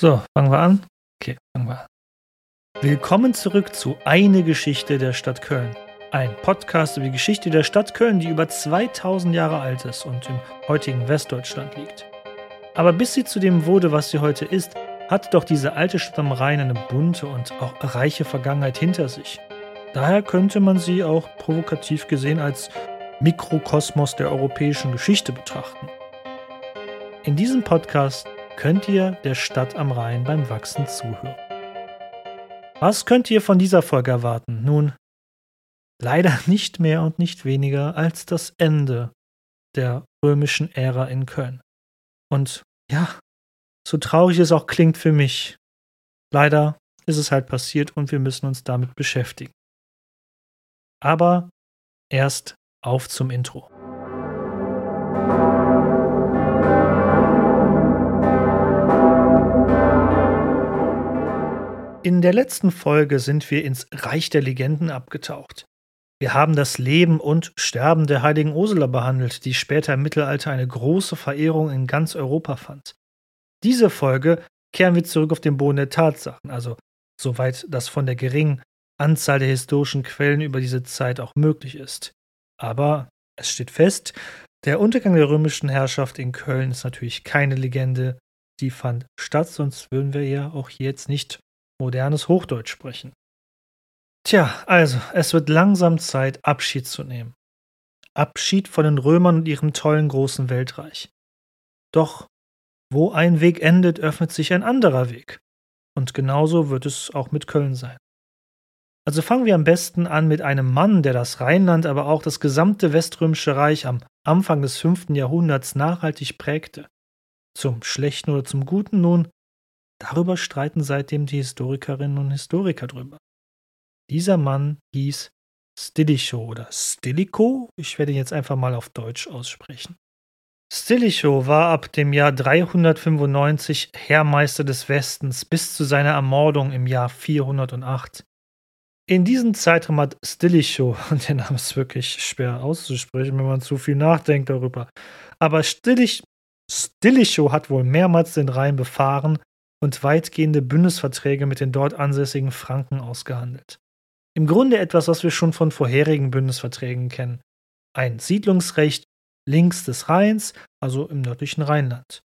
So, fangen wir an? Okay, fangen wir an. Willkommen zurück zu Eine Geschichte der Stadt Köln. Ein Podcast über die Geschichte der Stadt Köln, die über 2000 Jahre alt ist und im heutigen Westdeutschland liegt. Aber bis sie zu dem wurde, was sie heute ist, hat doch diese alte Stadt am Rhein eine bunte und auch reiche Vergangenheit hinter sich. Daher könnte man sie auch provokativ gesehen als Mikrokosmos der europäischen Geschichte betrachten. In diesem Podcast könnt ihr der Stadt am Rhein beim Wachsen zuhören. Was könnt ihr von dieser Folge erwarten? Nun, leider nicht mehr und nicht weniger als das Ende der römischen Ära in Köln. Und ja, so traurig es auch klingt für mich, leider ist es halt passiert und wir müssen uns damit beschäftigen. Aber erst auf zum Intro. In der letzten Folge sind wir ins Reich der Legenden abgetaucht. Wir haben das Leben und Sterben der heiligen Ursula behandelt, die später im Mittelalter eine große Verehrung in ganz Europa fand. Diese Folge kehren wir zurück auf den Boden der Tatsachen, also soweit das von der geringen Anzahl der historischen Quellen über diese Zeit auch möglich ist. Aber es steht fest, der Untergang der römischen Herrschaft in Köln ist natürlich keine Legende, die fand statt, sonst würden wir ja auch hier jetzt nicht modernes Hochdeutsch sprechen. Tja, also, es wird langsam Zeit, Abschied zu nehmen. Abschied von den Römern und ihrem tollen großen Weltreich. Doch wo ein Weg endet, öffnet sich ein anderer Weg. Und genauso wird es auch mit Köln sein. Also fangen wir am besten an mit einem Mann, der das Rheinland, aber auch das gesamte Weströmische Reich am Anfang des 5. Jahrhunderts nachhaltig prägte. Zum Schlechten oder zum Guten nun, Darüber streiten seitdem die Historikerinnen und Historiker drüber. Dieser Mann hieß Stilicho oder Stilicho, ich werde ihn jetzt einfach mal auf Deutsch aussprechen. Stilicho war ab dem Jahr 395 Heermeister des Westens bis zu seiner Ermordung im Jahr 408. In diesem Zeitraum hat Stilicho, und der Name ist wirklich schwer auszusprechen, wenn man zu viel nachdenkt darüber, aber Stilich, Stilicho hat wohl mehrmals den Rhein befahren und weitgehende Bündnisverträge mit den dort ansässigen Franken ausgehandelt. Im Grunde etwas, was wir schon von vorherigen Bündnisverträgen kennen. Ein Siedlungsrecht links des Rheins, also im nördlichen Rheinland.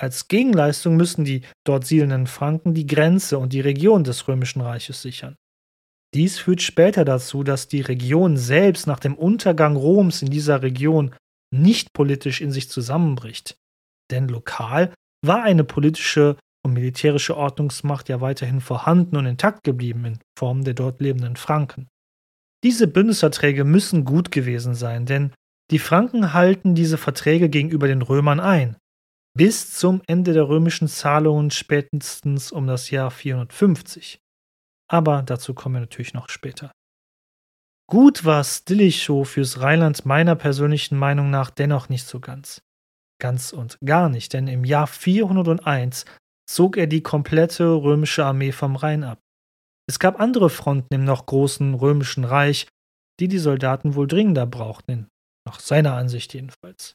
Als Gegenleistung müssen die dort siedelnden Franken die Grenze und die Region des römischen Reiches sichern. Dies führt später dazu, dass die Region selbst nach dem Untergang Roms in dieser Region nicht politisch in sich zusammenbricht. Denn lokal war eine politische und militärische Ordnungsmacht ja weiterhin vorhanden und intakt geblieben in Form der dort lebenden Franken. Diese Bündnisverträge müssen gut gewesen sein, denn die Franken halten diese Verträge gegenüber den Römern ein. Bis zum Ende der römischen Zahlungen spätestens um das Jahr 450. Aber dazu kommen wir natürlich noch später. Gut war Stilicho fürs Rheinland meiner persönlichen Meinung nach dennoch nicht so ganz. Ganz und gar nicht, denn im Jahr 401 zog er die komplette römische Armee vom Rhein ab. Es gab andere Fronten im noch großen römischen Reich, die die Soldaten wohl dringender brauchten, nach seiner Ansicht jedenfalls.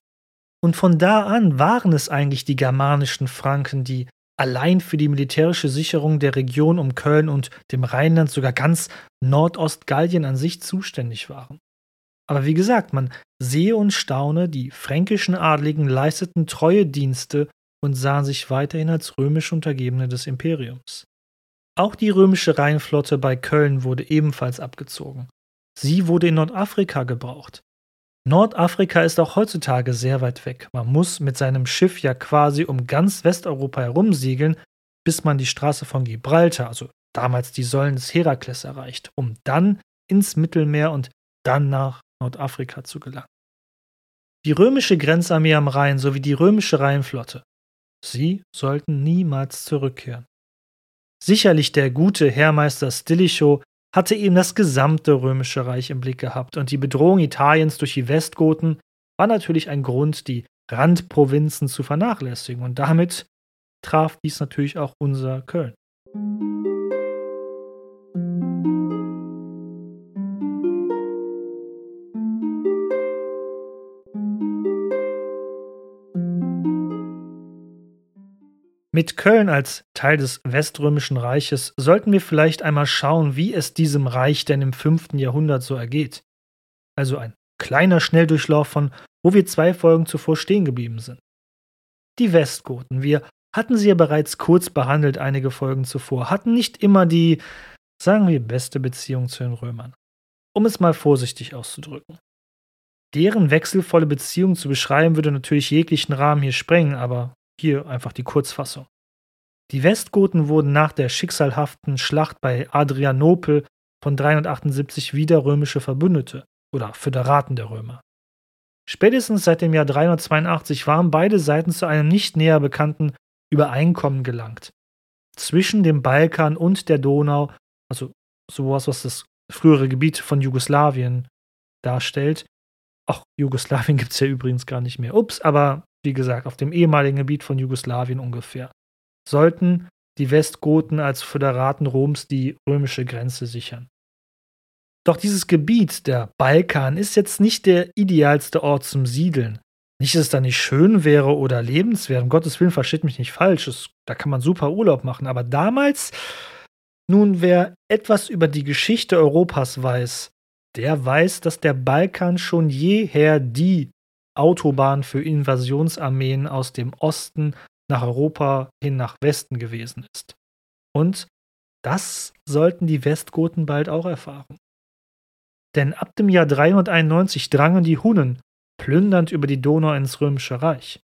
Und von da an waren es eigentlich die germanischen Franken, die allein für die militärische Sicherung der Region um Köln und dem Rheinland sogar ganz Nordostgallien an sich zuständig waren. Aber wie gesagt, man sehe und staune, die fränkischen Adligen leisteten treue Dienste und sahen sich weiterhin als römisch Untergebene des Imperiums. Auch die römische Rheinflotte bei Köln wurde ebenfalls abgezogen. Sie wurde in Nordafrika gebraucht. Nordafrika ist auch heutzutage sehr weit weg. Man muss mit seinem Schiff ja quasi um ganz Westeuropa herumsegeln, bis man die Straße von Gibraltar, also damals die Säulen des Herakles, erreicht, um dann ins Mittelmeer und dann nach Nordafrika zu gelangen. Die römische Grenzarmee am Rhein sowie die römische Rheinflotte Sie sollten niemals zurückkehren. Sicherlich der gute Heermeister Stilicho hatte eben das gesamte römische Reich im Blick gehabt und die Bedrohung Italiens durch die Westgoten war natürlich ein Grund, die Randprovinzen zu vernachlässigen und damit traf dies natürlich auch unser Köln. Mit Köln als Teil des Weströmischen Reiches sollten wir vielleicht einmal schauen, wie es diesem Reich denn im 5. Jahrhundert so ergeht. Also ein kleiner Schnelldurchlauf von, wo wir zwei Folgen zuvor stehen geblieben sind. Die Westgoten, wir hatten sie ja bereits kurz behandelt einige Folgen zuvor, hatten nicht immer die, sagen wir, beste Beziehung zu den Römern. Um es mal vorsichtig auszudrücken. Deren wechselvolle Beziehung zu beschreiben würde natürlich jeglichen Rahmen hier sprengen, aber hier einfach die Kurzfassung. Die Westgoten wurden nach der schicksalhaften Schlacht bei Adrianopel von 378 wieder römische Verbündete oder Föderaten der Römer. Spätestens seit dem Jahr 382 waren beide Seiten zu einem nicht näher bekannten Übereinkommen gelangt. Zwischen dem Balkan und der Donau, also sowas, was das frühere Gebiet von Jugoslawien darstellt. Auch Jugoslawien gibt es ja übrigens gar nicht mehr. Ups, aber wie gesagt, auf dem ehemaligen Gebiet von Jugoslawien ungefähr. Sollten die Westgoten als Föderaten Roms die römische Grenze sichern. Doch dieses Gebiet, der Balkan, ist jetzt nicht der idealste Ort zum Siedeln. Nicht, dass es da nicht schön wäre oder lebenswert. Um Gottes Willen, versteht mich nicht falsch. Es, da kann man super Urlaub machen. Aber damals, nun, wer etwas über die Geschichte Europas weiß, der weiß, dass der Balkan schon jeher die Autobahn für Invasionsarmeen aus dem Osten nach Europa hin nach Westen gewesen ist. Und das sollten die Westgoten bald auch erfahren denn ab dem Jahr 391 drangen die Hunnen plündernd über die Donau ins Römische Reich.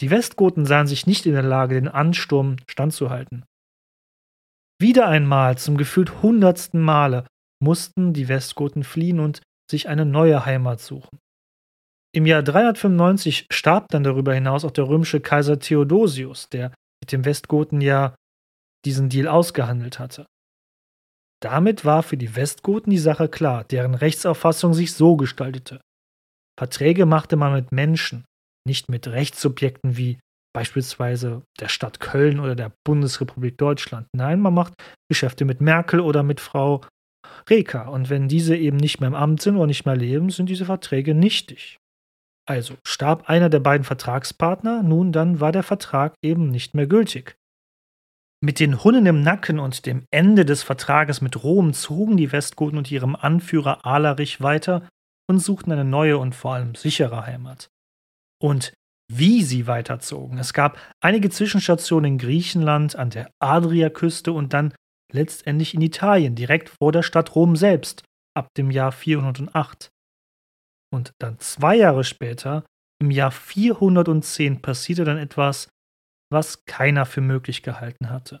Die Westgoten sahen sich nicht in der Lage, den Ansturm standzuhalten. Wieder einmal, zum gefühlt hundertsten Male, mussten die Westgoten fliehen und sich eine neue Heimat suchen. Im Jahr 395 starb dann darüber hinaus auch der römische Kaiser Theodosius, der mit dem Westgoten ja diesen Deal ausgehandelt hatte. Damit war für die Westgoten die Sache klar, deren Rechtsauffassung sich so gestaltete. Verträge machte man mit Menschen, nicht mit Rechtssubjekten wie beispielsweise der Stadt Köln oder der Bundesrepublik Deutschland. Nein, man macht Geschäfte mit Merkel oder mit Frau Reker. Und wenn diese eben nicht mehr im Amt sind oder nicht mehr leben, sind diese Verträge nichtig. Also starb einer der beiden Vertragspartner, nun dann war der Vertrag eben nicht mehr gültig. Mit den Hunnen im Nacken und dem Ende des Vertrages mit Rom zogen die Westgoten und ihrem Anführer Alarich weiter und suchten eine neue und vor allem sichere Heimat. Und wie sie weiterzogen. Es gab einige Zwischenstationen in Griechenland, an der Adriaküste und dann letztendlich in Italien, direkt vor der Stadt Rom selbst, ab dem Jahr 408. Und dann zwei Jahre später, im Jahr 410, passierte dann etwas, was keiner für möglich gehalten hatte.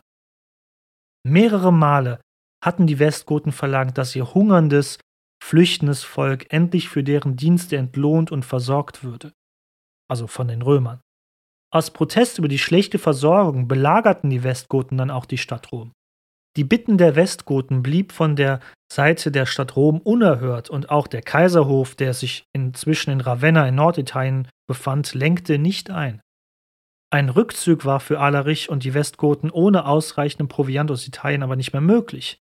Mehrere Male hatten die Westgoten verlangt, dass ihr hungerndes, flüchtendes Volk endlich für deren Dienste entlohnt und versorgt würde. Also von den Römern. Aus Protest über die schlechte Versorgung belagerten die Westgoten dann auch die Stadt Rom. Die Bitten der Westgoten blieb von der Seite der Stadt Rom unerhört und auch der Kaiserhof, der sich inzwischen in Ravenna in Norditalien befand, lenkte nicht ein. Ein Rückzug war für Alarich und die Westgoten ohne ausreichenden Proviant aus Italien aber nicht mehr möglich.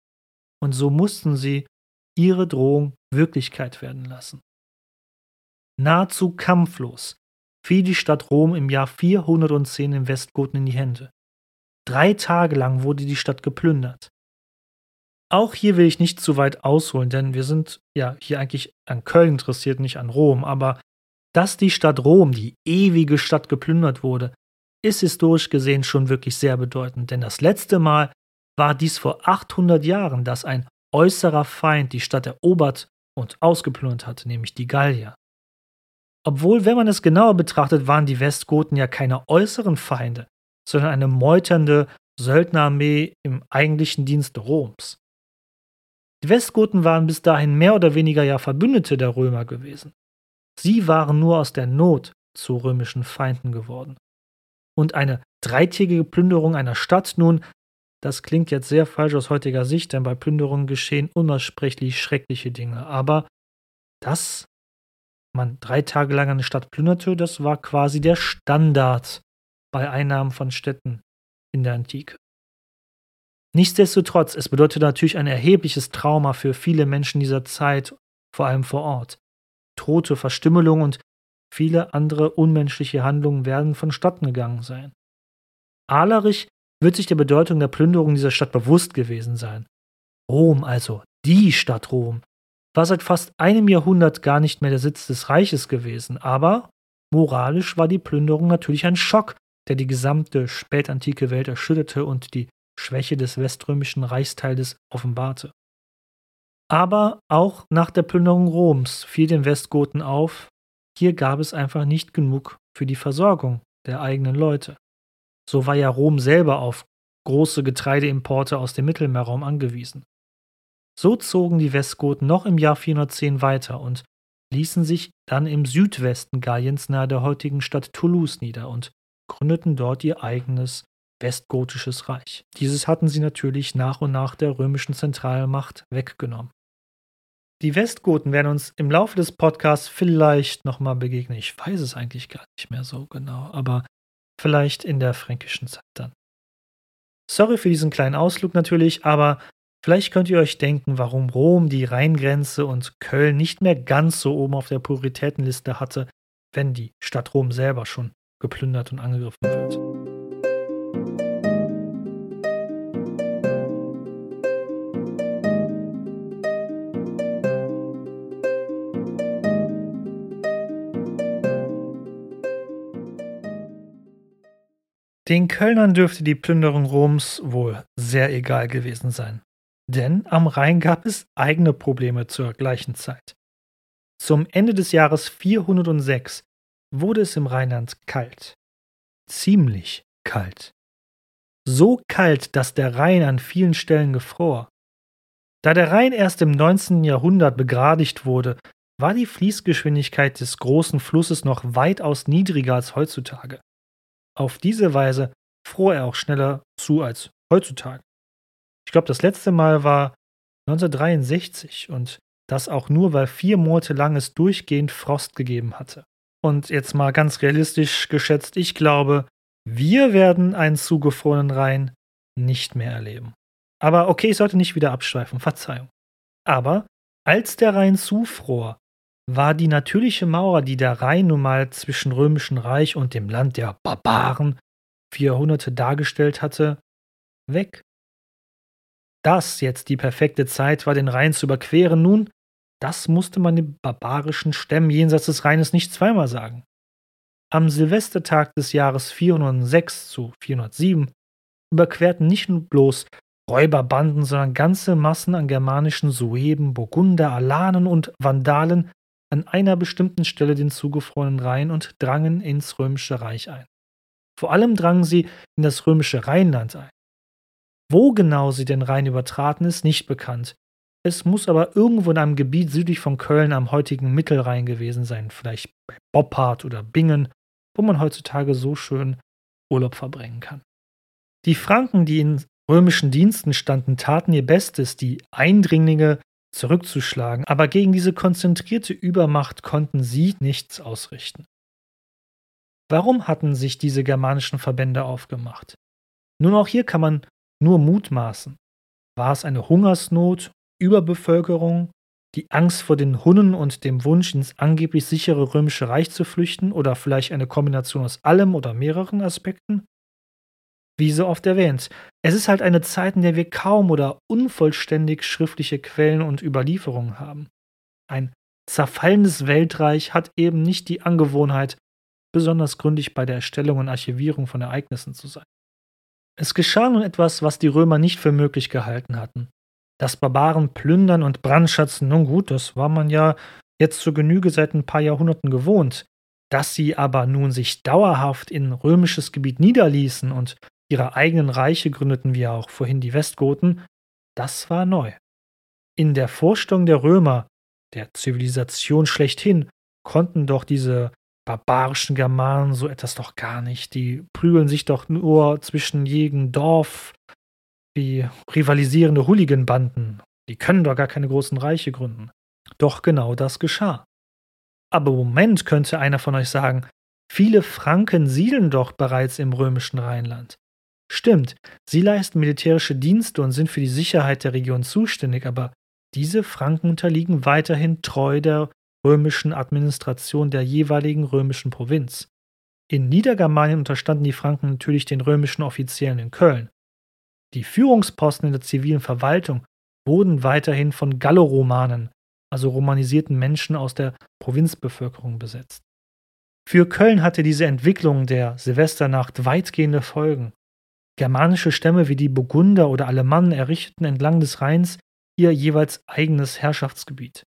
Und so mussten sie ihre Drohung Wirklichkeit werden lassen. Nahezu kampflos fiel die Stadt Rom im Jahr 410 den Westgoten in die Hände. Drei Tage lang wurde die Stadt geplündert. Auch hier will ich nicht zu weit ausholen, denn wir sind ja hier eigentlich an Köln interessiert, nicht an Rom. Aber dass die Stadt Rom, die ewige Stadt, geplündert wurde, ist historisch gesehen schon wirklich sehr bedeutend, denn das letzte Mal war dies vor 800 Jahren, dass ein äußerer Feind die Stadt erobert und ausgeplündert hatte, nämlich die Gallier. Obwohl, wenn man es genauer betrachtet, waren die Westgoten ja keine äußeren Feinde, sondern eine meuternde Söldnerarmee im eigentlichen Dienste Roms. Die Westgoten waren bis dahin mehr oder weniger ja Verbündete der Römer gewesen. Sie waren nur aus der Not zu römischen Feinden geworden und eine dreitägige Plünderung einer Stadt. Nun, das klingt jetzt sehr falsch aus heutiger Sicht, denn bei Plünderungen geschehen unaussprechlich schreckliche Dinge. Aber dass man drei Tage lang eine Stadt plünderte, das war quasi der Standard bei Einnahmen von Städten in der Antike. Nichtsdestotrotz, es bedeutet natürlich ein erhebliches Trauma für viele Menschen dieser Zeit, vor allem vor Ort. Tote, Verstümmelung und Viele andere unmenschliche Handlungen werden vonstatten gegangen sein. Ahlerich wird sich der Bedeutung der Plünderung dieser Stadt bewusst gewesen sein. Rom also, die Stadt Rom, war seit fast einem Jahrhundert gar nicht mehr der Sitz des Reiches gewesen, aber moralisch war die Plünderung natürlich ein Schock, der die gesamte spätantike Welt erschütterte und die Schwäche des weströmischen Reichsteils offenbarte. Aber auch nach der Plünderung Roms fiel den Westgoten auf, hier gab es einfach nicht genug für die Versorgung der eigenen Leute. So war ja Rom selber auf große Getreideimporte aus dem Mittelmeerraum angewiesen. So zogen die Westgoten noch im Jahr 410 weiter und ließen sich dann im Südwesten Galliens nahe der heutigen Stadt Toulouse nieder und gründeten dort ihr eigenes westgotisches Reich. Dieses hatten sie natürlich nach und nach der römischen Zentralmacht weggenommen. Die Westgoten werden uns im Laufe des Podcasts vielleicht nochmal begegnen. Ich weiß es eigentlich gar nicht mehr so genau, aber vielleicht in der fränkischen Zeit dann. Sorry für diesen kleinen Ausflug natürlich, aber vielleicht könnt ihr euch denken, warum Rom die Rheingrenze und Köln nicht mehr ganz so oben auf der Prioritätenliste hatte, wenn die Stadt Rom selber schon geplündert und angegriffen wird. Den Kölnern dürfte die Plünderung Roms wohl sehr egal gewesen sein. Denn am Rhein gab es eigene Probleme zur gleichen Zeit. Zum Ende des Jahres 406 wurde es im Rheinland kalt. Ziemlich kalt. So kalt, dass der Rhein an vielen Stellen gefror. Da der Rhein erst im 19. Jahrhundert begradigt wurde, war die Fließgeschwindigkeit des großen Flusses noch weitaus niedriger als heutzutage. Auf diese Weise fror er auch schneller zu als heutzutage. Ich glaube, das letzte Mal war 1963 und das auch nur, weil vier Monate lang es durchgehend Frost gegeben hatte. Und jetzt mal ganz realistisch geschätzt, ich glaube, wir werden einen zugefrorenen Rhein nicht mehr erleben. Aber okay, ich sollte nicht wieder abschweifen, Verzeihung. Aber als der Rhein zufror, war die natürliche Mauer, die der Rhein nun mal zwischen Römischen Reich und dem Land der Barbaren für Jahrhunderte dargestellt hatte, weg. Das jetzt die perfekte Zeit war, den Rhein zu überqueren, nun, das musste man den barbarischen Stämmen jenseits des Rheines nicht zweimal sagen. Am Silvestertag des Jahres 406 zu 407 überquerten nicht nur bloß Räuberbanden, sondern ganze Massen an germanischen Sueben, Burgunder, Alanen und Vandalen an einer bestimmten Stelle den zugefrorenen Rhein und drangen ins römische Reich ein. Vor allem drangen sie in das römische Rheinland ein. Wo genau sie den Rhein übertraten, ist nicht bekannt. Es muss aber irgendwo in einem Gebiet südlich von Köln am heutigen Mittelrhein gewesen sein, vielleicht bei Boppard oder Bingen, wo man heutzutage so schön Urlaub verbringen kann. Die Franken, die in römischen Diensten standen, taten ihr Bestes, die Eindringlinge zurückzuschlagen, aber gegen diese konzentrierte Übermacht konnten sie nichts ausrichten. Warum hatten sich diese germanischen Verbände aufgemacht? Nun auch hier kann man nur mutmaßen. War es eine Hungersnot, Überbevölkerung, die Angst vor den Hunnen und dem Wunsch, ins angeblich sichere römische Reich zu flüchten oder vielleicht eine Kombination aus allem oder mehreren Aspekten? Wie so oft erwähnt, es ist halt eine Zeit, in der wir kaum oder unvollständig schriftliche Quellen und Überlieferungen haben. Ein zerfallendes Weltreich hat eben nicht die Angewohnheit, besonders gründlich bei der Erstellung und Archivierung von Ereignissen zu sein. Es geschah nun etwas, was die Römer nicht für möglich gehalten hatten. Das Barbaren plündern und brandschatzen, nun gut, das war man ja jetzt zur Genüge seit ein paar Jahrhunderten gewohnt. Dass sie aber nun sich dauerhaft in römisches Gebiet niederließen und ihre eigenen Reiche gründeten wie auch vorhin die Westgoten, das war neu. In der Vorstellung der Römer, der Zivilisation schlechthin, konnten doch diese barbarischen Germanen so etwas doch gar nicht. Die prügeln sich doch nur zwischen jedem Dorf wie rivalisierende Hooligan-Banden. Die können doch gar keine großen Reiche gründen. Doch genau das geschah. Aber Moment könnte einer von euch sagen, viele Franken siedeln doch bereits im römischen Rheinland. Stimmt, sie leisten militärische Dienste und sind für die Sicherheit der Region zuständig, aber diese Franken unterliegen weiterhin treu der römischen Administration der jeweiligen römischen Provinz. In Niedergermanien unterstanden die Franken natürlich den römischen Offizieren in Köln. Die Führungsposten in der zivilen Verwaltung wurden weiterhin von Galloromanen, also romanisierten Menschen aus der Provinzbevölkerung, besetzt. Für Köln hatte diese Entwicklung der Silvesternacht weitgehende Folgen. Germanische Stämme wie die Burgunder oder Alemannen errichteten entlang des Rheins ihr jeweils eigenes Herrschaftsgebiet.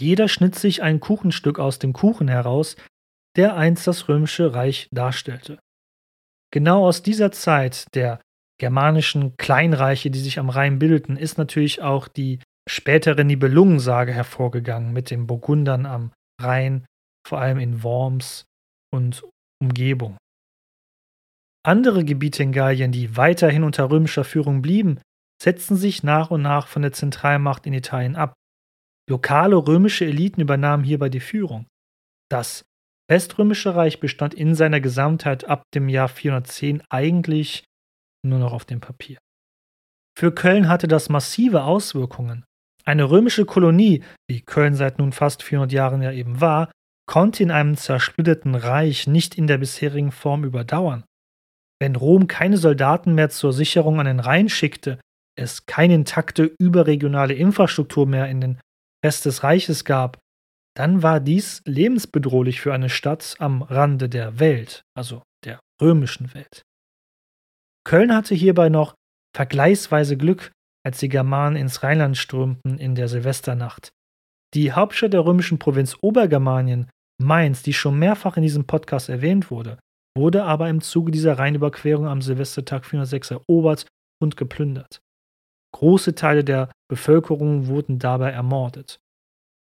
Jeder schnitt sich ein Kuchenstück aus dem Kuchen heraus, der einst das römische Reich darstellte. Genau aus dieser Zeit der germanischen Kleinreiche, die sich am Rhein bildeten, ist natürlich auch die spätere Nibelungensage hervorgegangen mit den Burgundern am Rhein, vor allem in Worms und Umgebung. Andere Gebiete in Gallien, die weiterhin unter römischer Führung blieben, setzten sich nach und nach von der Zentralmacht in Italien ab. Lokale römische Eliten übernahmen hierbei die Führung. Das Weströmische Reich bestand in seiner Gesamtheit ab dem Jahr 410 eigentlich nur noch auf dem Papier. Für Köln hatte das massive Auswirkungen. Eine römische Kolonie, wie Köln seit nun fast 400 Jahren ja eben war, konnte in einem zersplitterten Reich nicht in der bisherigen Form überdauern. Wenn Rom keine Soldaten mehr zur Sicherung an den Rhein schickte, es keine intakte überregionale Infrastruktur mehr in den Rest des Reiches gab, dann war dies lebensbedrohlich für eine Stadt am Rande der Welt, also der römischen Welt. Köln hatte hierbei noch vergleichsweise Glück, als die Germanen ins Rheinland strömten in der Silvesternacht. Die Hauptstadt der römischen Provinz Obergermanien, Mainz, die schon mehrfach in diesem Podcast erwähnt wurde, wurde aber im Zuge dieser Rheinüberquerung am Silvestertag 406 erobert und geplündert. Große Teile der Bevölkerung wurden dabei ermordet.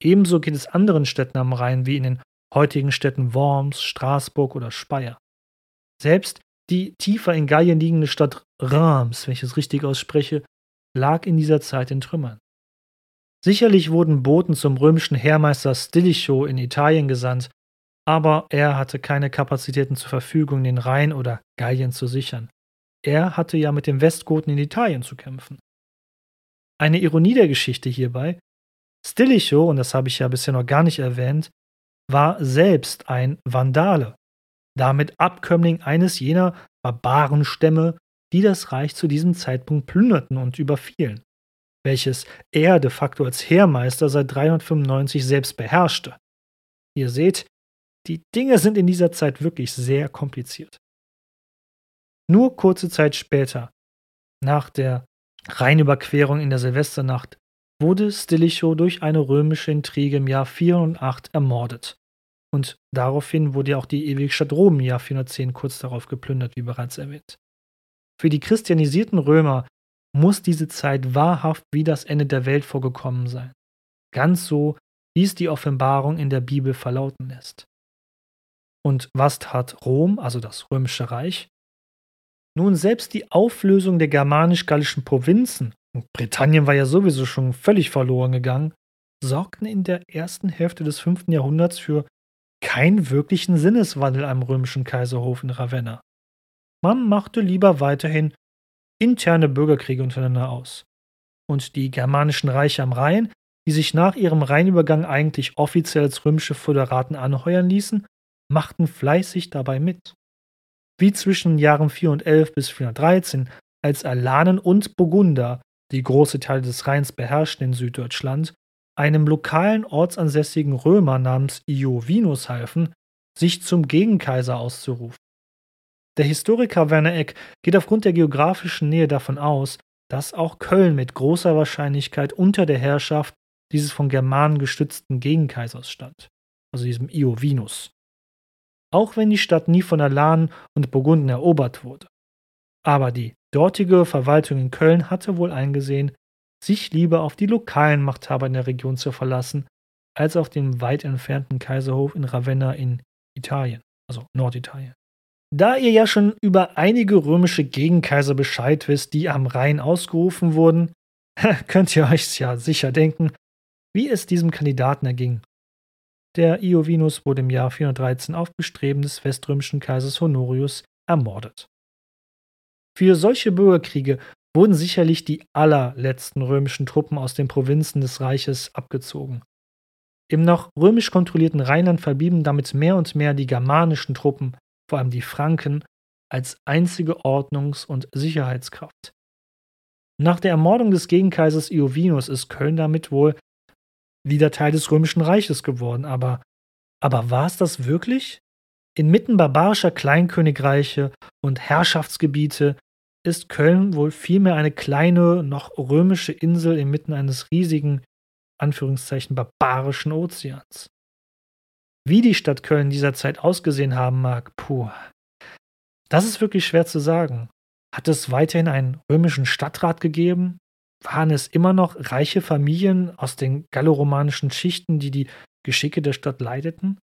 Ebenso geht es anderen Städten am Rhein wie in den heutigen Städten Worms, Straßburg oder Speyer. Selbst die tiefer in Gallien liegende Stadt Reims, wenn ich es richtig ausspreche, lag in dieser Zeit in Trümmern. Sicherlich wurden Boten zum römischen Heermeister Stilicho in Italien gesandt, aber er hatte keine Kapazitäten zur Verfügung, den Rhein oder Gallien zu sichern. Er hatte ja mit den Westgoten in Italien zu kämpfen. Eine Ironie der Geschichte hierbei, Stilicho, und das habe ich ja bisher noch gar nicht erwähnt, war selbst ein Vandale, damit Abkömmling eines jener Barbarenstämme, die das Reich zu diesem Zeitpunkt plünderten und überfielen, welches er de facto als Heermeister seit 395 selbst beherrschte. Ihr seht, die Dinge sind in dieser Zeit wirklich sehr kompliziert. Nur kurze Zeit später, nach der Rheinüberquerung in der Silvesternacht, wurde Stilicho durch eine römische Intrige im Jahr 408 ermordet. Und daraufhin wurde ja auch die ewige Stadt Rom im Jahr 410 kurz darauf geplündert, wie bereits erwähnt. Für die christianisierten Römer muss diese Zeit wahrhaft wie das Ende der Welt vorgekommen sein. Ganz so, wie es die Offenbarung in der Bibel verlauten lässt. Und was tat Rom, also das römische Reich? Nun, selbst die Auflösung der germanisch-gallischen Provinzen Britannien war ja sowieso schon völlig verloren gegangen, sorgten in der ersten Hälfte des 5. Jahrhunderts für keinen wirklichen Sinneswandel am römischen Kaiserhof in Ravenna. Man machte lieber weiterhin interne Bürgerkriege untereinander aus. Und die germanischen Reiche am Rhein, die sich nach ihrem Rheinübergang eigentlich offiziell als römische Föderaten anheuern ließen, machten fleißig dabei mit. Wie zwischen den Jahren 411 bis 413, als Alanen und Burgunder die große Teile des Rheins beherrschten in Süddeutschland, einem lokalen ortsansässigen Römer namens Iovinus halfen, sich zum Gegenkaiser auszurufen. Der Historiker Werner Eck geht aufgrund der geografischen Nähe davon aus, dass auch Köln mit großer Wahrscheinlichkeit unter der Herrschaft dieses von Germanen gestützten Gegenkaisers stand, also diesem Iovinus. Auch wenn die Stadt nie von Alanen und Burgunden erobert wurde. Aber die dortige Verwaltung in Köln hatte wohl eingesehen, sich lieber auf die lokalen Machthaber in der Region zu verlassen, als auf den weit entfernten Kaiserhof in Ravenna in Italien, also Norditalien. Da ihr ja schon über einige römische Gegenkaiser Bescheid wisst, die am Rhein ausgerufen wurden, könnt ihr euch ja sicher denken, wie es diesem Kandidaten erging. Der Iovinus wurde im Jahr 413 auf Bestreben des weströmischen Kaisers Honorius ermordet. Für solche Bürgerkriege wurden sicherlich die allerletzten römischen Truppen aus den Provinzen des Reiches abgezogen. Im noch römisch kontrollierten Rheinland verblieben damit mehr und mehr die germanischen Truppen, vor allem die Franken, als einzige Ordnungs- und Sicherheitskraft. Nach der Ermordung des Gegenkaisers Iovinus ist Köln damit wohl wieder Teil des Römischen Reiches geworden. Aber, aber war es das wirklich? Inmitten barbarischer Kleinkönigreiche und Herrschaftsgebiete ist Köln wohl vielmehr eine kleine, noch römische Insel inmitten eines riesigen, Anführungszeichen, barbarischen Ozeans. Wie die Stadt Köln dieser Zeit ausgesehen haben mag, puh, das ist wirklich schwer zu sagen. Hat es weiterhin einen römischen Stadtrat gegeben? Waren es immer noch reiche Familien aus den galloromanischen Schichten, die die Geschicke der Stadt leiteten?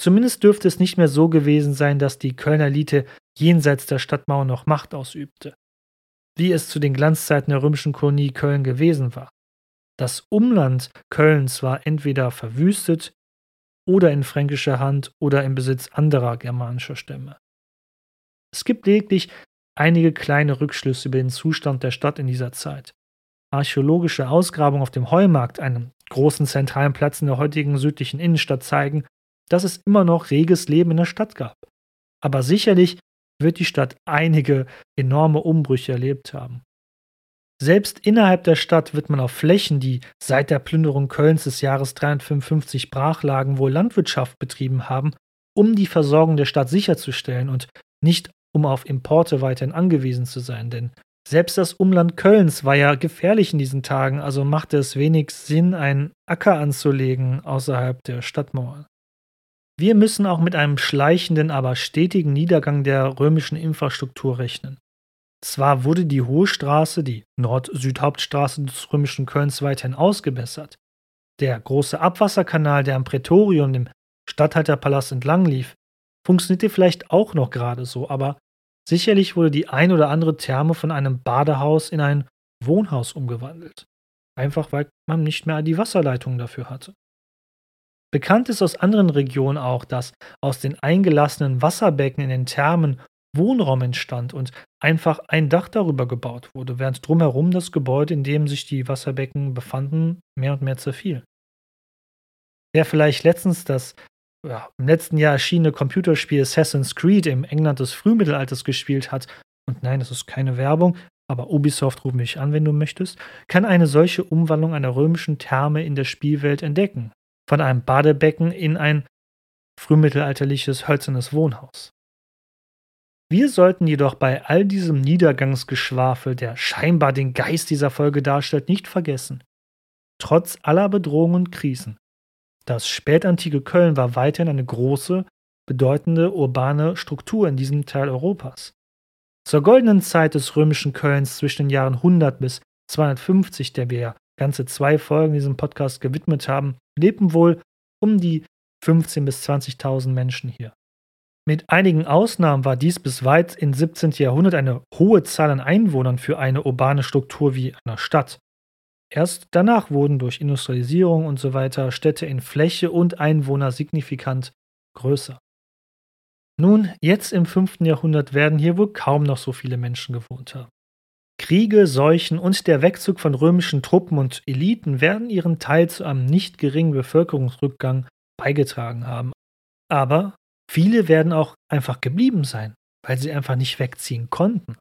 Zumindest dürfte es nicht mehr so gewesen sein, dass die Kölner Elite jenseits der Stadtmauer noch Macht ausübte, wie es zu den Glanzzeiten der römischen Kolonie Köln gewesen war. Das Umland Kölns war entweder verwüstet oder in fränkischer Hand oder im Besitz anderer germanischer Stämme. Es gibt lediglich einige kleine Rückschlüsse über den Zustand der Stadt in dieser Zeit. Archäologische Ausgrabungen auf dem Heumarkt, einem großen zentralen Platz in der heutigen südlichen Innenstadt, zeigen, dass es immer noch reges Leben in der Stadt gab. Aber sicherlich wird die Stadt einige enorme Umbrüche erlebt haben. Selbst innerhalb der Stadt wird man auf Flächen, die seit der Plünderung Kölns des Jahres 355 brach lagen, wohl Landwirtschaft betrieben haben, um die Versorgung der Stadt sicherzustellen und nicht um auf Importe weiterhin angewiesen zu sein, denn selbst das Umland Kölns war ja gefährlich in diesen Tagen, also machte es wenig Sinn, einen Acker anzulegen außerhalb der Stadtmauern. Wir müssen auch mit einem schleichenden, aber stetigen Niedergang der römischen Infrastruktur rechnen. Zwar wurde die Hohe Straße, die Nord-Süd-Hauptstraße des römischen Kölns, weiterhin ausgebessert. Der große Abwasserkanal, der am Prätorium, dem Statthalterpalast entlang lief, funktionierte vielleicht auch noch gerade so, aber sicherlich wurde die ein oder andere Therme von einem Badehaus in ein Wohnhaus umgewandelt. Einfach weil man nicht mehr die Wasserleitung dafür hatte. Bekannt ist aus anderen Regionen auch, dass aus den eingelassenen Wasserbecken in den Thermen Wohnraum entstand und einfach ein Dach darüber gebaut wurde, während drumherum das Gebäude, in dem sich die Wasserbecken befanden, mehr und mehr zerfiel. Wer vielleicht letztens das ja, im letzten Jahr erschienene Computerspiel Assassin's Creed im England des Frühmittelalters gespielt hat, und nein, das ist keine Werbung, aber Ubisoft ruft mich an, wenn du möchtest, kann eine solche Umwandlung einer römischen Therme in der Spielwelt entdecken von einem Badebecken in ein frühmittelalterliches hölzernes Wohnhaus. Wir sollten jedoch bei all diesem Niedergangsgeschwafel, der scheinbar den Geist dieser Folge darstellt, nicht vergessen. Trotz aller Bedrohungen und Krisen. Das spätantike Köln war weiterhin eine große, bedeutende urbane Struktur in diesem Teil Europas. Zur goldenen Zeit des römischen Kölns zwischen den Jahren 100 bis 250, der wir ganze zwei Folgen diesem Podcast gewidmet haben, lebten wohl um die 15.000 bis 20.000 Menschen hier. Mit einigen Ausnahmen war dies bis weit ins 17. Jahrhundert eine hohe Zahl an Einwohnern für eine urbane Struktur wie einer Stadt. Erst danach wurden durch Industrialisierung und so weiter Städte in Fläche und Einwohner signifikant größer. Nun, jetzt im 5. Jahrhundert werden hier wohl kaum noch so viele Menschen gewohnt haben. Kriege, Seuchen und der Wegzug von römischen Truppen und Eliten werden ihren Teil zu einem nicht geringen Bevölkerungsrückgang beigetragen haben. Aber viele werden auch einfach geblieben sein, weil sie einfach nicht wegziehen konnten.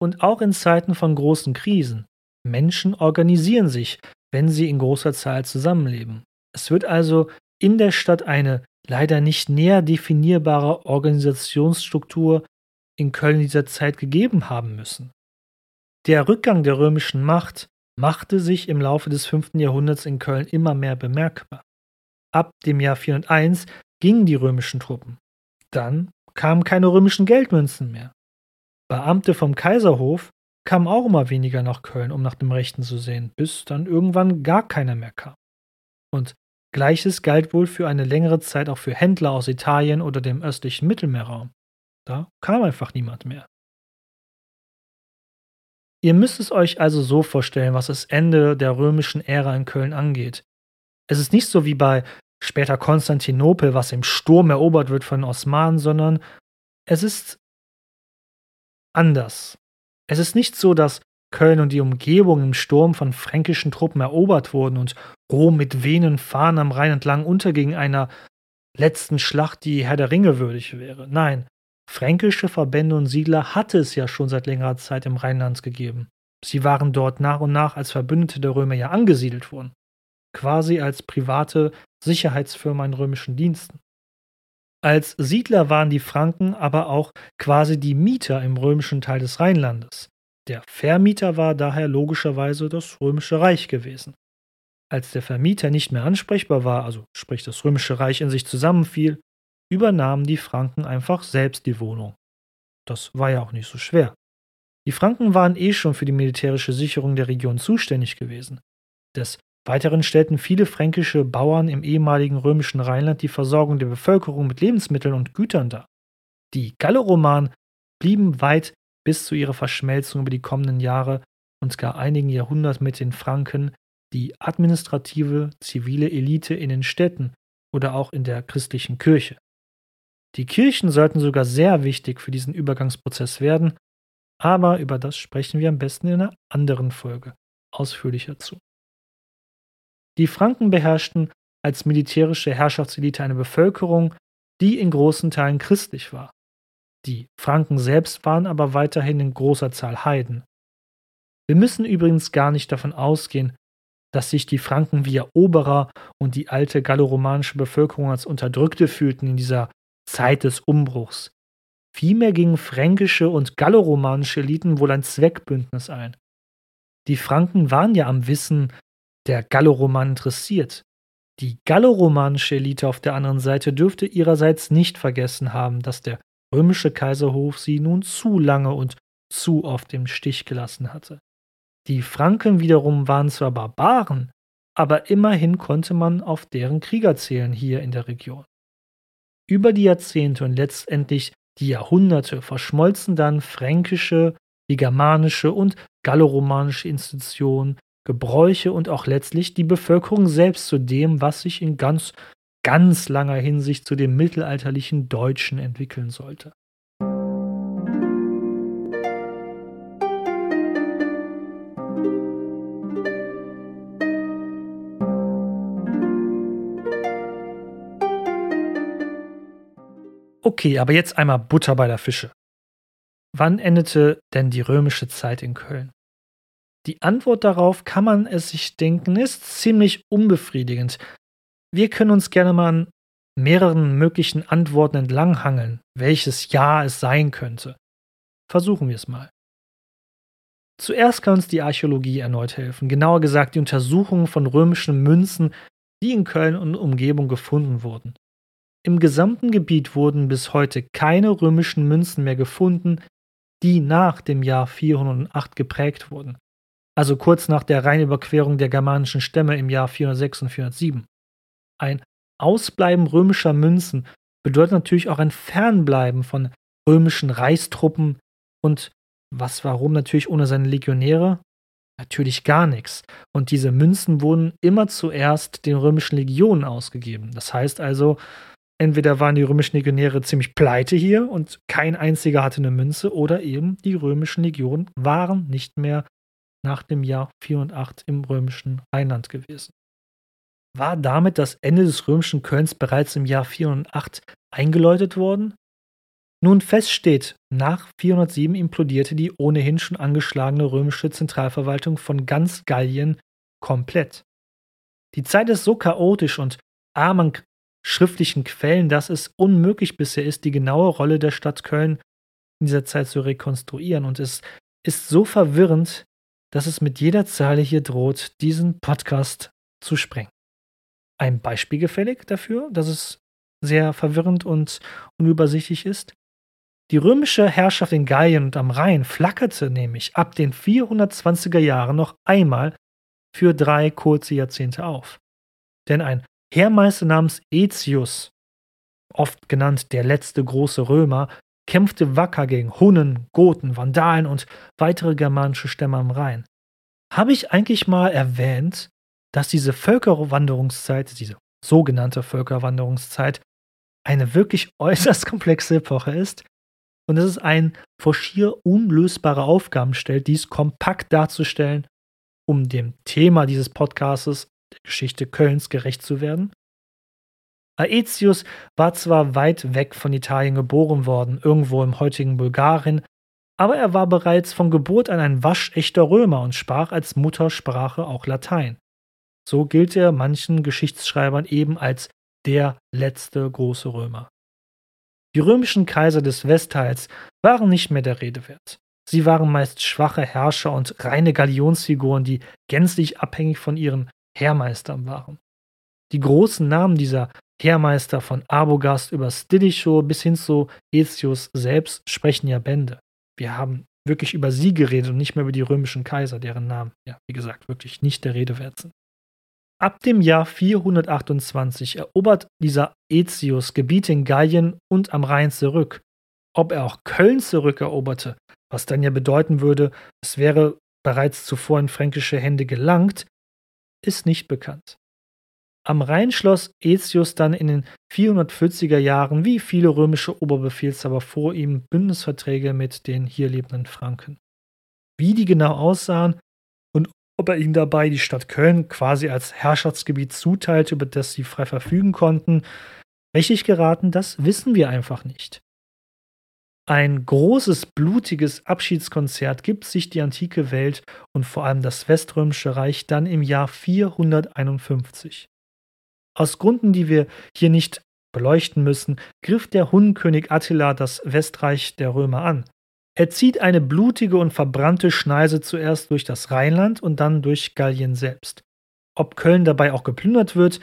Und auch in Zeiten von großen Krisen. Menschen organisieren sich, wenn sie in großer Zahl zusammenleben. Es wird also in der Stadt eine leider nicht näher definierbare Organisationsstruktur in Köln dieser Zeit gegeben haben müssen. Der Rückgang der römischen Macht machte sich im Laufe des 5. Jahrhunderts in Köln immer mehr bemerkbar. Ab dem Jahr 401 gingen die römischen Truppen. Dann kamen keine römischen Geldmünzen mehr. Beamte vom Kaiserhof kamen auch immer weniger nach Köln, um nach dem Rechten zu sehen, bis dann irgendwann gar keiner mehr kam. Und gleiches galt wohl für eine längere Zeit auch für Händler aus Italien oder dem östlichen Mittelmeerraum. Da kam einfach niemand mehr. Ihr müsst es euch also so vorstellen, was das Ende der römischen Ära in Köln angeht. Es ist nicht so wie bei später Konstantinopel, was im Sturm erobert wird von Osmanen, sondern es ist anders. Es ist nicht so, dass Köln und die Umgebung im Sturm von fränkischen Truppen erobert wurden und Rom mit wehenden Fahnen am Rhein entlang unterging einer letzten Schlacht, die Herr der Ringe würdig wäre. Nein, fränkische Verbände und Siedler hatte es ja schon seit längerer Zeit im Rheinland gegeben. Sie waren dort nach und nach als Verbündete der Römer ja angesiedelt worden, quasi als private Sicherheitsfirma in römischen Diensten. Als Siedler waren die Franken aber auch quasi die Mieter im römischen Teil des Rheinlandes. Der Vermieter war daher logischerweise das römische Reich gewesen. Als der Vermieter nicht mehr ansprechbar war, also sprich das römische Reich in sich zusammenfiel, übernahmen die Franken einfach selbst die Wohnung. Das war ja auch nicht so schwer. Die Franken waren eh schon für die militärische Sicherung der Region zuständig gewesen. Des Weiteren stellten viele fränkische Bauern im ehemaligen römischen Rheinland die Versorgung der Bevölkerung mit Lebensmitteln und Gütern dar. Die Galloromanen blieben weit bis zu ihrer Verschmelzung über die kommenden Jahre und gar einigen Jahrhunderten mit den Franken die administrative, zivile Elite in den Städten oder auch in der christlichen Kirche. Die Kirchen sollten sogar sehr wichtig für diesen Übergangsprozess werden, aber über das sprechen wir am besten in einer anderen Folge ausführlicher zu. Die Franken beherrschten als militärische Herrschaftselite eine Bevölkerung, die in großen Teilen christlich war. Die Franken selbst waren aber weiterhin in großer Zahl Heiden. Wir müssen übrigens gar nicht davon ausgehen, dass sich die Franken wie Eroberer und die alte galloromanische Bevölkerung als Unterdrückte fühlten in dieser Zeit des Umbruchs. Vielmehr gingen fränkische und galloromanische Eliten wohl ein Zweckbündnis ein. Die Franken waren ja am Wissen der Galloroman interessiert. Die galloromanische Elite auf der anderen Seite dürfte ihrerseits nicht vergessen haben, dass der römische Kaiserhof sie nun zu lange und zu oft im Stich gelassen hatte. Die Franken wiederum waren zwar Barbaren, aber immerhin konnte man auf deren Krieger zählen hier in der Region. Über die Jahrzehnte und letztendlich die Jahrhunderte verschmolzen dann fränkische, die germanische und galloromanische Institutionen Gebräuche und auch letztlich die Bevölkerung selbst zu dem, was sich in ganz, ganz langer Hinsicht zu dem mittelalterlichen Deutschen entwickeln sollte. Okay, aber jetzt einmal Butter bei der Fische. Wann endete denn die römische Zeit in Köln? Die Antwort darauf kann man es sich denken, ist ziemlich unbefriedigend. Wir können uns gerne mal an mehreren möglichen Antworten entlanghangeln, welches Jahr es sein könnte. Versuchen wir es mal. Zuerst kann uns die Archäologie erneut helfen, genauer gesagt die Untersuchung von römischen Münzen, die in Köln und Umgebung gefunden wurden. Im gesamten Gebiet wurden bis heute keine römischen Münzen mehr gefunden, die nach dem Jahr 408 geprägt wurden also kurz nach der Rheinüberquerung der germanischen Stämme im Jahr 406 und 407. Ein Ausbleiben römischer Münzen bedeutet natürlich auch ein Fernbleiben von römischen Reichstruppen und was warum natürlich ohne seine Legionäre? Natürlich gar nichts. Und diese Münzen wurden immer zuerst den römischen Legionen ausgegeben. Das heißt also, entweder waren die römischen Legionäre ziemlich pleite hier und kein einziger hatte eine Münze, oder eben die römischen Legionen waren nicht mehr nach dem Jahr 408 im römischen Rheinland gewesen. War damit das Ende des römischen Kölns bereits im Jahr 408 eingeläutet worden? Nun fest steht, nach 407 implodierte die ohnehin schon angeschlagene römische Zentralverwaltung von ganz Gallien komplett. Die Zeit ist so chaotisch und arm an schriftlichen Quellen, dass es unmöglich bisher ist, die genaue Rolle der Stadt Köln in dieser Zeit zu rekonstruieren. Und es ist so verwirrend, dass es mit jeder Zeile hier droht, diesen Podcast zu sprengen. Ein Beispiel gefällig dafür, dass es sehr verwirrend und unübersichtlich ist. Die römische Herrschaft in Gallien und am Rhein flackerte nämlich ab den 420er Jahren noch einmal für drei kurze Jahrzehnte auf. Denn ein Heermeister namens Aetius, oft genannt der letzte große Römer, kämpfte wacker gegen Hunnen, Goten, Vandalen und weitere germanische Stämme am Rhein. Habe ich eigentlich mal erwähnt, dass diese Völkerwanderungszeit, diese sogenannte Völkerwanderungszeit, eine wirklich äußerst komplexe Epoche ist und dass es ein vor schier unlösbare Aufgaben stellt, dies kompakt darzustellen, um dem Thema dieses Podcastes, der Geschichte Kölns, gerecht zu werden? Aetius war zwar weit weg von Italien geboren worden, irgendwo im heutigen Bulgarien, aber er war bereits von Geburt an ein waschechter Römer und sprach als Muttersprache auch Latein. So gilt er manchen Geschichtsschreibern eben als der letzte große Römer. Die römischen Kaiser des Westteils waren nicht mehr der Rede wert. Sie waren meist schwache Herrscher und reine Galionsfiguren, die gänzlich abhängig von ihren Heermeistern waren. Die großen Namen dieser Heermeister von Arbogast über Stilicho bis hin zu Aetius selbst sprechen ja Bände. Wir haben wirklich über sie geredet und nicht mehr über die römischen Kaiser, deren Namen, ja, wie gesagt, wirklich nicht der Rede wert sind. Ab dem Jahr 428 erobert dieser Aetius Gebiete in Gallien und am Rhein zurück. Ob er auch Köln zurückeroberte, was dann ja bedeuten würde, es wäre bereits zuvor in fränkische Hände gelangt, ist nicht bekannt. Am Rhein schloss Aetius dann in den 440er Jahren wie viele römische Oberbefehlshaber vor ihm Bündnisverträge mit den hier lebenden Franken. Wie die genau aussahen und ob er ihnen dabei die Stadt Köln quasi als Herrschaftsgebiet zuteilte, über das sie frei verfügen konnten, richtig geraten, das wissen wir einfach nicht. Ein großes, blutiges Abschiedskonzert gibt sich die antike Welt und vor allem das Weströmische Reich dann im Jahr 451. Aus Gründen, die wir hier nicht beleuchten müssen, griff der Hundenkönig Attila das Westreich der Römer an. Er zieht eine blutige und verbrannte Schneise zuerst durch das Rheinland und dann durch Gallien selbst. Ob Köln dabei auch geplündert wird,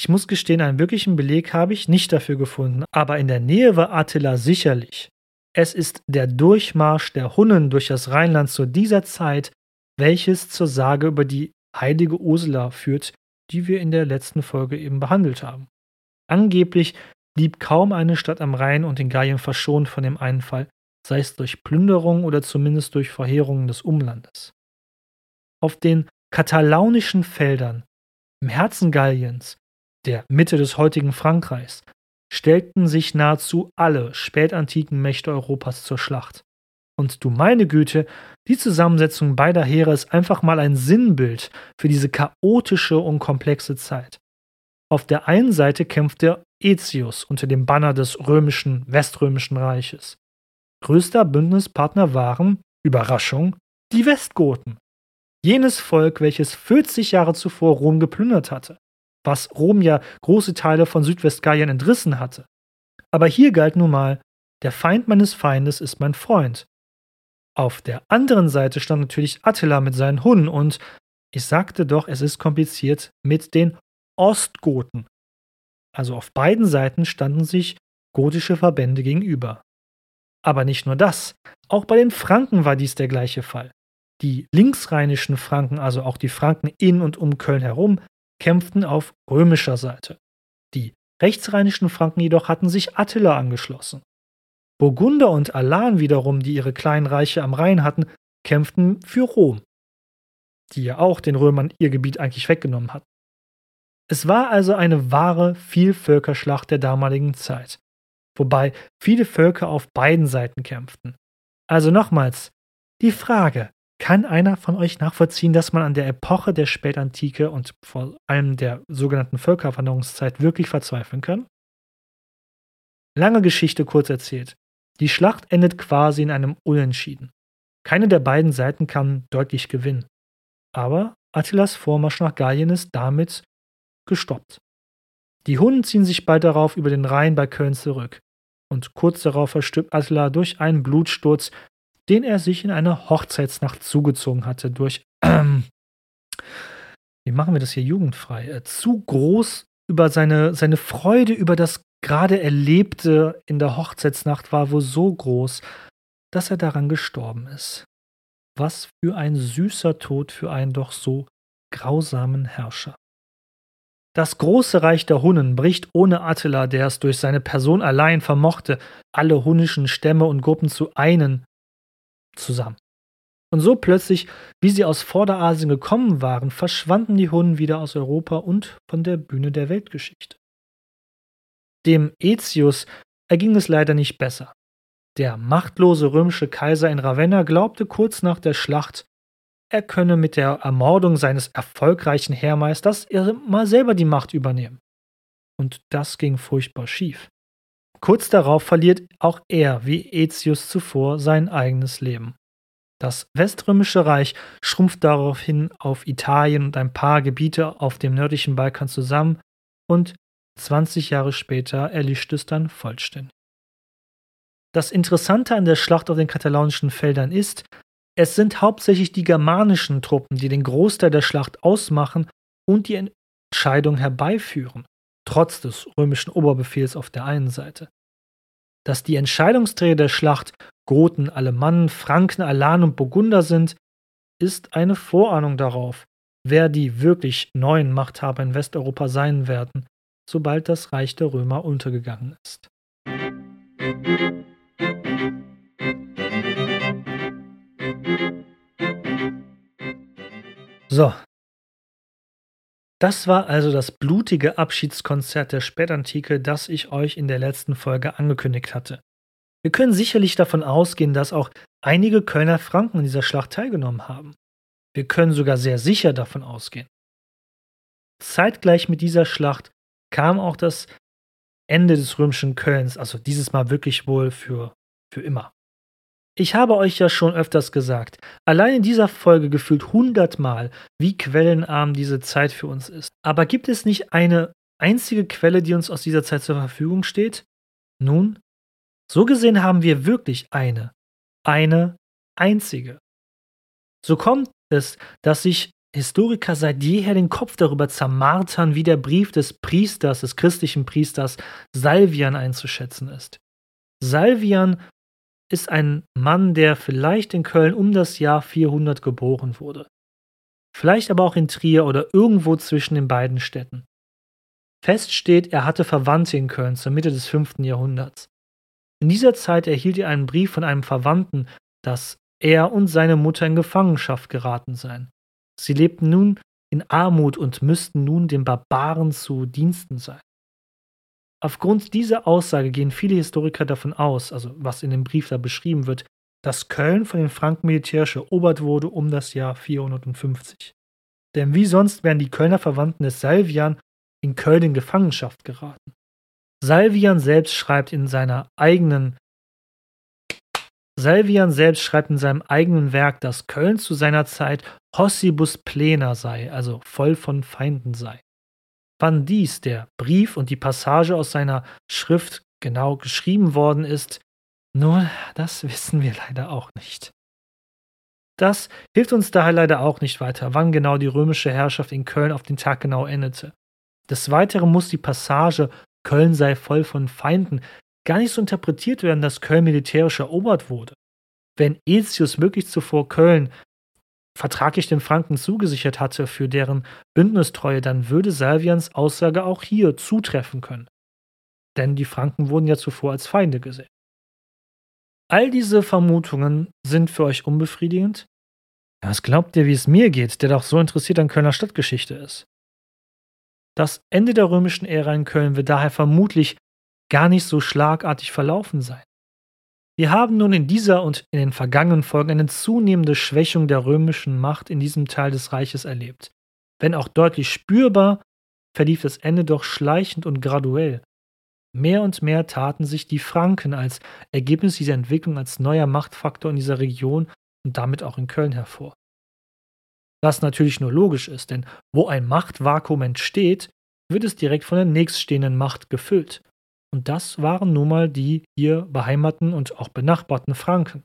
ich muss gestehen, einen wirklichen Beleg habe ich nicht dafür gefunden, aber in der Nähe war Attila sicherlich. Es ist der Durchmarsch der Hunnen durch das Rheinland zu dieser Zeit, welches zur Sage über die heilige Ursula führt, die wir in der letzten Folge eben behandelt haben. Angeblich blieb kaum eine Stadt am Rhein und in Gallien verschont von dem Einfall, sei es durch Plünderung oder zumindest durch Verheerungen des Umlandes. Auf den katalaunischen Feldern im Herzen Galliens, der Mitte des heutigen Frankreichs, stellten sich nahezu alle spätantiken Mächte Europas zur Schlacht. Und du meine Güte, die Zusammensetzung beider Heere ist einfach mal ein Sinnbild für diese chaotische und komplexe Zeit. Auf der einen Seite kämpfte Aetius unter dem Banner des römischen, weströmischen Reiches. Größter Bündnispartner waren, Überraschung, die Westgoten. Jenes Volk, welches 40 Jahre zuvor Rom geplündert hatte, was Rom ja große Teile von Südwestgallien entrissen hatte. Aber hier galt nun mal, der Feind meines Feindes ist mein Freund. Auf der anderen Seite stand natürlich Attila mit seinen Hunden und ich sagte doch, es ist kompliziert mit den Ostgoten. Also auf beiden Seiten standen sich gotische Verbände gegenüber. Aber nicht nur das, auch bei den Franken war dies der gleiche Fall. Die linksrheinischen Franken, also auch die Franken in und um Köln herum, kämpften auf römischer Seite. Die rechtsrheinischen Franken jedoch hatten sich Attila angeschlossen. Burgunder und Alan wiederum, die ihre kleinen Reiche am Rhein hatten, kämpften für Rom, die ja auch den Römern ihr Gebiet eigentlich weggenommen hatten. Es war also eine wahre Vielvölkerschlacht der damaligen Zeit, wobei viele Völker auf beiden Seiten kämpften. Also nochmals, die Frage, kann einer von euch nachvollziehen, dass man an der Epoche der Spätantike und vor allem der sogenannten Völkerwanderungszeit wirklich verzweifeln kann? Lange Geschichte kurz erzählt. Die Schlacht endet quasi in einem Unentschieden. Keine der beiden Seiten kann deutlich gewinnen. Aber Attilas Vormarsch nach Gallien ist damit gestoppt. Die Hunden ziehen sich bald darauf über den Rhein bei Köln zurück. Und kurz darauf verstirbt Attila durch einen Blutsturz, den er sich in einer Hochzeitsnacht zugezogen hatte, durch, ähm, wie machen wir das hier jugendfrei, äh, zu groß über seine, seine Freude über das gerade Erlebte in der Hochzeitsnacht war wohl so groß, dass er daran gestorben ist. Was für ein süßer Tod für einen doch so grausamen Herrscher. Das große Reich der Hunnen bricht ohne Attila, der es durch seine Person allein vermochte, alle hunnischen Stämme und Gruppen zu einen, zusammen. Und so plötzlich, wie sie aus Vorderasien gekommen waren, verschwanden die Hunnen wieder aus Europa und von der Bühne der Weltgeschichte. Dem Aetius erging es leider nicht besser. Der machtlose römische Kaiser in Ravenna glaubte kurz nach der Schlacht, er könne mit der Ermordung seines erfolgreichen Heermeisters mal selber die Macht übernehmen. und das ging furchtbar schief. Kurz darauf verliert auch er, wie Aetius zuvor, sein eigenes Leben. Das Weströmische Reich schrumpft daraufhin auf Italien und ein paar Gebiete auf dem nördlichen Balkan zusammen und 20 Jahre später erlischt es dann vollständig. Das Interessante an der Schlacht auf den katalonischen Feldern ist, es sind hauptsächlich die germanischen Truppen, die den Großteil der Schlacht ausmachen und die Entscheidung herbeiführen, trotz des römischen Oberbefehls auf der einen Seite. Dass die Entscheidungsträger der Schlacht Goten, Alemannen, Franken, Alanen und Burgunder sind, ist eine Vorahnung darauf, wer die wirklich neuen Machthaber in Westeuropa sein werden, sobald das Reich der Römer untergegangen ist. So. Das war also das blutige Abschiedskonzert der Spätantike, das ich euch in der letzten Folge angekündigt hatte. Wir können sicherlich davon ausgehen, dass auch einige Kölner Franken in dieser Schlacht teilgenommen haben. Wir können sogar sehr sicher davon ausgehen. Zeitgleich mit dieser Schlacht kam auch das Ende des römischen Kölns, also dieses Mal wirklich wohl für, für immer. Ich habe euch ja schon öfters gesagt, allein in dieser Folge gefühlt hundertmal, wie quellenarm diese Zeit für uns ist. Aber gibt es nicht eine einzige Quelle, die uns aus dieser Zeit zur Verfügung steht? Nun, so gesehen haben wir wirklich eine, eine einzige. So kommt es, dass sich Historiker seit jeher den Kopf darüber zermartern, wie der Brief des Priesters, des christlichen Priesters Salvian einzuschätzen ist. Salvian ist ein Mann, der vielleicht in Köln um das Jahr 400 geboren wurde. Vielleicht aber auch in Trier oder irgendwo zwischen den beiden Städten. Fest steht, er hatte Verwandte in Köln zur Mitte des 5. Jahrhunderts. In dieser Zeit erhielt er einen Brief von einem Verwandten, dass er und seine Mutter in Gefangenschaft geraten seien. Sie lebten nun in Armut und müssten nun den Barbaren zu Diensten sein. Aufgrund dieser Aussage gehen viele Historiker davon aus, also was in dem Brief da beschrieben wird, dass Köln von den Franken militärisch erobert wurde um das Jahr 450. Denn wie sonst wären die Kölner Verwandten des Salvian in Köln in Gefangenschaft geraten. Salvian selbst schreibt in seiner eigenen Salvian selbst schreibt in seinem eigenen Werk, dass Köln zu seiner Zeit Hossibus plena sei, also voll von Feinden sei. Wann dies, der Brief und die Passage aus seiner Schrift genau geschrieben worden ist, nun, das wissen wir leider auch nicht. Das hilft uns daher leider auch nicht weiter, wann genau die römische Herrschaft in Köln auf den Tag genau endete. Des Weiteren muss die Passage Köln sei voll von Feinden gar nicht so interpretiert werden, dass Köln militärisch erobert wurde. Wenn Aetius wirklich zuvor Köln vertraglich den Franken zugesichert hatte für deren Bündnistreue, dann würde Salvians Aussage auch hier zutreffen können. Denn die Franken wurden ja zuvor als Feinde gesehen. All diese Vermutungen sind für euch unbefriedigend? Was glaubt ihr, wie es mir geht, der doch so interessiert an Kölner Stadtgeschichte ist? Das Ende der römischen Ära in Köln wird daher vermutlich gar nicht so schlagartig verlaufen sein. Wir haben nun in dieser und in den vergangenen Folgen eine zunehmende Schwächung der römischen Macht in diesem Teil des Reiches erlebt. Wenn auch deutlich spürbar, verlief das Ende doch schleichend und graduell. Mehr und mehr taten sich die Franken als Ergebnis dieser Entwicklung als neuer Machtfaktor in dieser Region und damit auch in Köln hervor. Was natürlich nur logisch ist, denn wo ein Machtvakuum entsteht, wird es direkt von der nächststehenden Macht gefüllt. Und das waren nun mal die hier beheimaten und auch benachbarten Franken.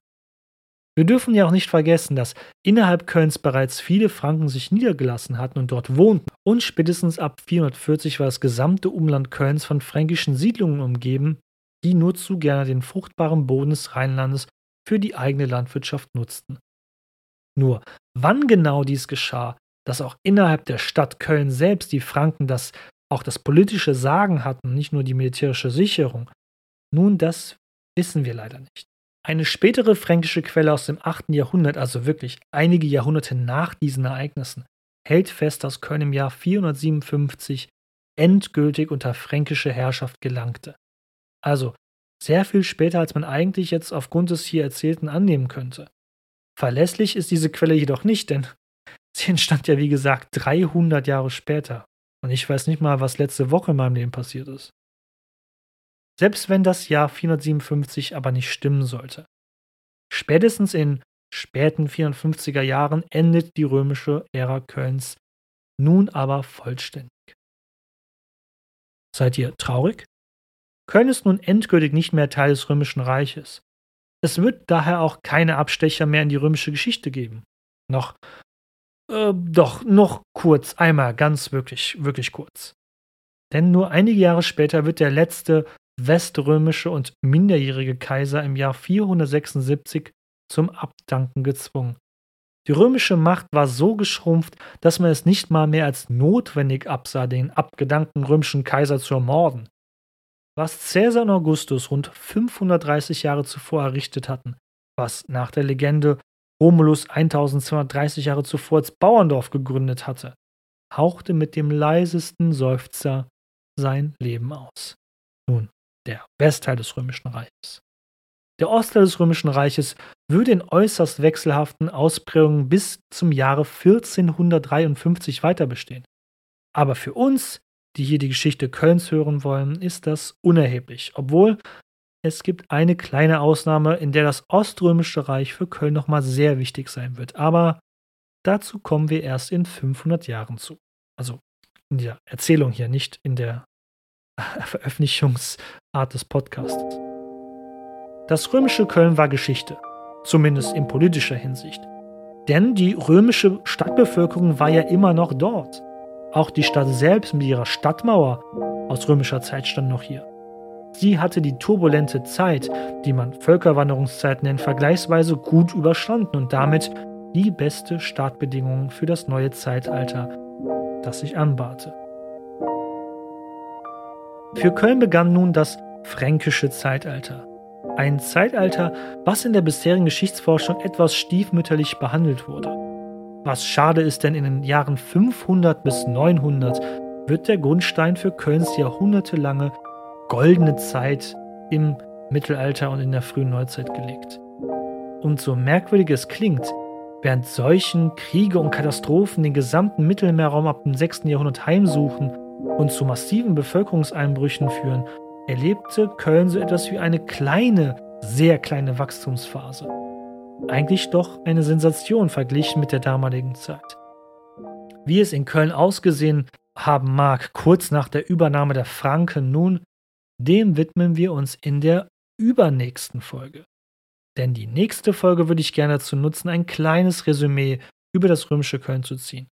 Wir dürfen ja auch nicht vergessen, dass innerhalb Kölns bereits viele Franken sich niedergelassen hatten und dort wohnten. Und spätestens ab 440 war das gesamte Umland Kölns von fränkischen Siedlungen umgeben, die nur zu gerne den fruchtbaren Boden des Rheinlandes für die eigene Landwirtschaft nutzten. Nur, wann genau dies geschah, dass auch innerhalb der Stadt Köln selbst die Franken das auch das politische Sagen hatten, nicht nur die militärische Sicherung. Nun, das wissen wir leider nicht. Eine spätere fränkische Quelle aus dem 8. Jahrhundert, also wirklich einige Jahrhunderte nach diesen Ereignissen, hält fest, dass Köln im Jahr 457 endgültig unter fränkische Herrschaft gelangte. Also sehr viel später, als man eigentlich jetzt aufgrund des hier Erzählten annehmen könnte. Verlässlich ist diese Quelle jedoch nicht, denn sie entstand ja wie gesagt 300 Jahre später Und ich weiß nicht mal, was letzte Woche in meinem Leben passiert ist. Selbst wenn das Jahr 457 aber nicht stimmen sollte. Spätestens in späten 450er Jahren endet die römische Ära Kölns nun aber vollständig. Seid ihr traurig? Köln ist nun endgültig nicht mehr Teil des römischen Reiches. Es wird daher auch keine Abstecher mehr in die römische Geschichte geben. Noch, äh, doch, noch kurz, einmal, ganz wirklich, wirklich kurz. Denn nur einige Jahre später wird der letzte weströmische und minderjährige Kaiser im Jahr 476 zum Abdanken gezwungen. Die römische Macht war so geschrumpft, dass man es nicht mal mehr als notwendig absah, den abgedankten römischen Kaiser zu ermorden. Was Caesar und Augustus rund 530 Jahre zuvor errichtet hatten, was nach der Legende Romulus 1230 Jahre zuvor als Bauerndorf gegründet hatte, hauchte mit dem leisesten Seufzer sein Leben aus. Nun, der Westteil des Römischen Reiches. Der Ostteil des Römischen Reiches würde in äußerst wechselhaften Ausprägungen bis zum Jahre 1453 weiter bestehen. Aber für uns, die hier die Geschichte Kölns hören wollen, ist das unerheblich, obwohl es gibt eine kleine Ausnahme, in der das Oströmische Reich für Köln nochmal sehr wichtig sein wird. Aber dazu kommen wir erst in 500 Jahren zu. Also in der Erzählung hier, nicht in der Veröffentlichungsart des Podcasts. Das römische Köln war Geschichte, zumindest in politischer Hinsicht. Denn die römische Stadtbevölkerung war ja immer noch dort. Auch die Stadt selbst mit ihrer Stadtmauer aus römischer Zeit stand noch hier. Sie hatte die turbulente Zeit, die man Völkerwanderungszeit nennt, vergleichsweise gut überstanden und damit die beste Startbedingungen für das neue Zeitalter, das sich anbahnte. Für Köln begann nun das fränkische Zeitalter. Ein Zeitalter, was in der bisherigen Geschichtsforschung etwas stiefmütterlich behandelt wurde. Was schade ist, denn in den Jahren 500 bis 900 wird der Grundstein für Kölns jahrhundertelange goldene Zeit im Mittelalter und in der frühen Neuzeit gelegt. Und so merkwürdig es klingt, während solchen Kriege und Katastrophen den gesamten Mittelmeerraum ab dem 6. Jahrhundert heimsuchen und zu massiven Bevölkerungseinbrüchen führen, erlebte Köln so etwas wie eine kleine, sehr kleine Wachstumsphase. Eigentlich doch eine Sensation verglichen mit der damaligen Zeit. Wie es in Köln ausgesehen haben mag, kurz nach der Übernahme der Franken nun, dem widmen wir uns in der übernächsten Folge. Denn die nächste Folge würde ich gerne dazu nutzen, ein kleines Resümee über das römische Köln zu ziehen.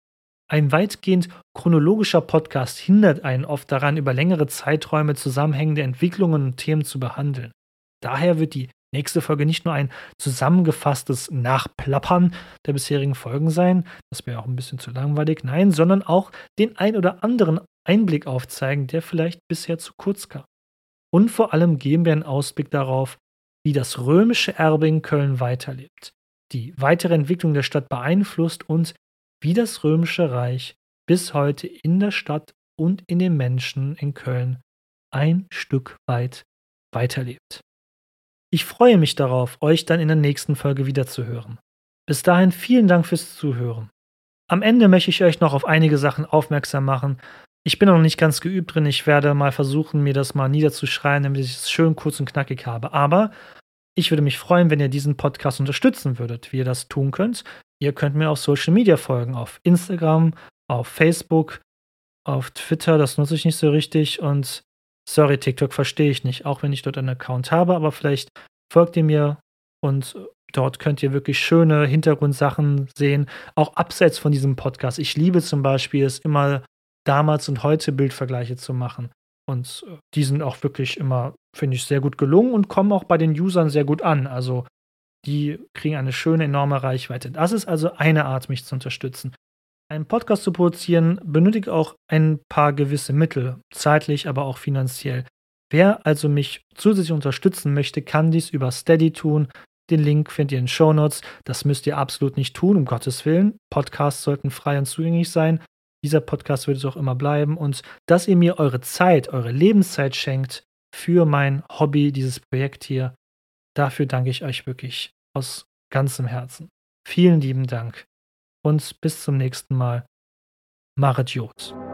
Ein weitgehend chronologischer Podcast hindert einen oft daran, über längere Zeiträume zusammenhängende Entwicklungen und Themen zu behandeln. Daher wird die nächste Folge nicht nur ein zusammengefasstes Nachplappern der bisherigen Folgen sein, das wäre auch ein bisschen zu langweilig, nein, sondern auch den ein oder anderen Einblick aufzeigen, der vielleicht bisher zu kurz kam. Und vor allem geben wir einen Ausblick darauf, wie das römische Erbe in Köln weiterlebt, die weitere Entwicklung der Stadt beeinflusst und wie das Römische Reich bis heute in der Stadt und in den Menschen in Köln ein Stück weit weiterlebt. Ich freue mich darauf, euch dann in der nächsten Folge wiederzuhören. Bis dahin vielen Dank fürs Zuhören. Am Ende möchte ich euch noch auf einige Sachen aufmerksam machen. Ich bin noch nicht ganz geübt drin. Ich werde mal versuchen, mir das mal niederzuschreiben, damit ich es schön kurz und knackig habe. Aber ich würde mich freuen, wenn ihr diesen Podcast unterstützen würdet. Wie ihr das tun könnt, Ihr könnt mir auf Social Media folgen, auf Instagram, auf Facebook, auf Twitter, das nutze ich nicht so richtig und sorry, TikTok verstehe ich nicht, auch wenn ich dort einen Account habe, aber vielleicht folgt ihr mir und dort könnt ihr wirklich schöne Hintergrundsachen sehen, auch abseits von diesem Podcast. Ich liebe zum Beispiel es immer damals und heute Bildvergleiche zu machen. Und die sind auch wirklich immer, finde ich, sehr gut gelungen und kommen auch bei den Usern sehr gut an. Also die kriegen eine schöne, enorme Reichweite. Das ist also eine Art, mich zu unterstützen. Einen Podcast zu produzieren benötigt auch ein paar gewisse Mittel, zeitlich, aber auch finanziell. Wer also mich zusätzlich unterstützen möchte, kann dies über Steady tun. Den Link findet ihr in Show Notes. Das müsst ihr absolut nicht tun, um Gottes Willen. Podcasts sollten frei und zugänglich sein. Dieser Podcast wird es auch immer bleiben. Und dass ihr mir eure Zeit, eure Lebenszeit schenkt für mein Hobby, dieses Projekt hier, Dafür danke ich euch wirklich aus ganzem Herzen. Vielen lieben Dank und bis zum nächsten Mal. Maret Jod.